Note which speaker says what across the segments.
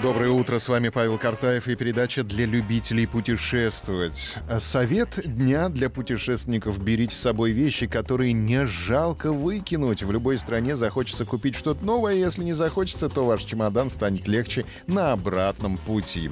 Speaker 1: Доброе утро, с вами Павел Картаев и передача для любителей путешествовать. Совет дня для путешественников. Берите с собой вещи, которые не жалко выкинуть. В любой стране захочется купить что-то новое, если не захочется, то ваш чемодан станет легче на обратном пути.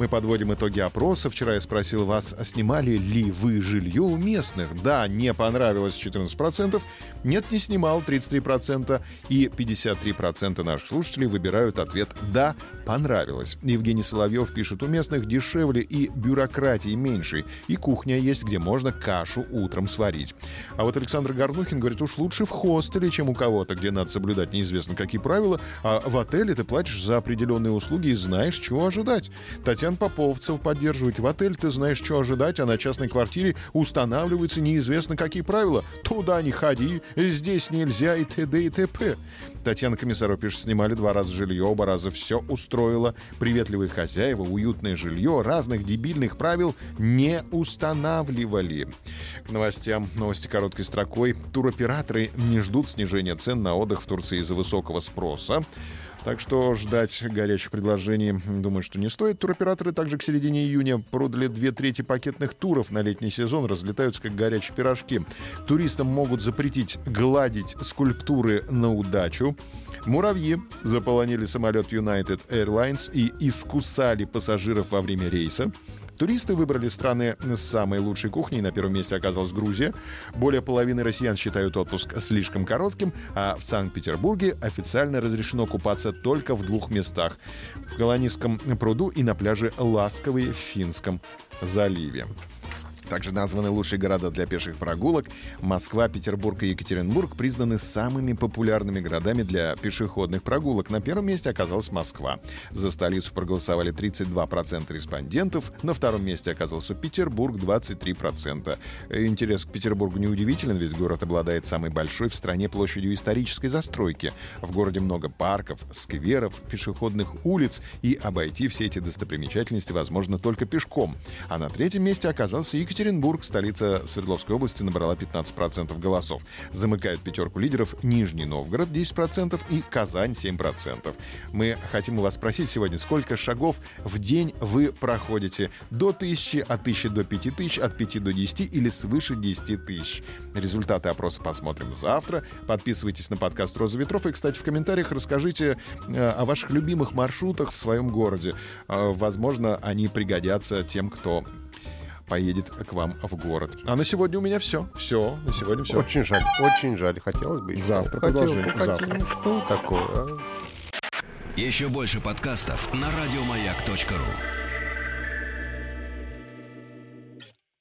Speaker 1: Мы подводим итоги опроса. Вчера я спросил вас, а снимали ли вы жилье у местных? Да, не понравилось 14%, нет, не снимал 33%, и 53% наших слушателей выбирают ответ «да, понравилось» понравилось. Евгений Соловьев пишет, у местных дешевле и бюрократии меньше, и кухня есть, где можно кашу утром сварить. А вот Александр Горнухин говорит, уж лучше в хостеле, чем у кого-то, где надо соблюдать неизвестно какие правила, а в отеле ты платишь за определенные услуги и знаешь, чего ожидать. Татьяна Поповцев поддерживает. В отель ты знаешь, что ожидать, а на частной квартире устанавливаются неизвестно какие правила. Туда не ходи, здесь нельзя и т.д. и т.п. Татьяна Комиссаров пишет, снимали два раза жилье, оба раза все устроило. Приветливые хозяева, уютное жилье, разных дебильных правил не устанавливали. К новостям. Новости короткой строкой. Туроператоры не ждут снижения цен на отдых в Турции из-за высокого спроса. Так что ждать горячих предложений, думаю, что не стоит. Туроператоры также к середине июня продали две трети пакетных туров на летний сезон, разлетаются как горячие пирожки. Туристам могут запретить гладить скульптуры на удачу. Муравьи заполонили самолет United Airlines и искусали пассажиров во время рейса. Туристы выбрали страны с самой лучшей кухней. На первом месте оказалась Грузия. Более половины россиян считают отпуск слишком коротким, а в Санкт-Петербурге официально разрешено купаться только в двух местах. В Колонистском пруду и на пляже Ласковый в Финском заливе. Также названы лучшие города для пеших прогулок. Москва, Петербург и Екатеринбург признаны самыми популярными городами для пешеходных прогулок. На первом месте оказалась Москва. За столицу проголосовали 32% респондентов. На втором месте оказался Петербург 23%. Интерес к Петербургу неудивителен, ведь город обладает самой большой в стране площадью исторической застройки. В городе много парков, скверов, пешеходных улиц, и обойти все эти достопримечательности возможно только пешком. А на третьем месте оказался Екатеринбург Екатеринбург, столица Свердловской области, набрала 15% голосов. Замыкает пятерку лидеров Нижний Новгород 10% и Казань 7%. Мы хотим у вас спросить сегодня, сколько шагов в день вы проходите? До 1000, от 1000 до 5000, от 5 до 10 или свыше 10 тысяч? Результаты опроса посмотрим завтра. Подписывайтесь на подкаст «Роза ветров» и, кстати, в комментариях расскажите э, о ваших любимых маршрутах в своем городе. Э, возможно, они пригодятся тем, кто поедет к вам в город. А на сегодня у меня все. Все, на сегодня все.
Speaker 2: Очень жаль, очень жаль. Хотелось бы.
Speaker 1: Завтра продолжим. Завтра.
Speaker 2: Что такое, а?
Speaker 3: Еще больше подкастов на радиомаяк.ру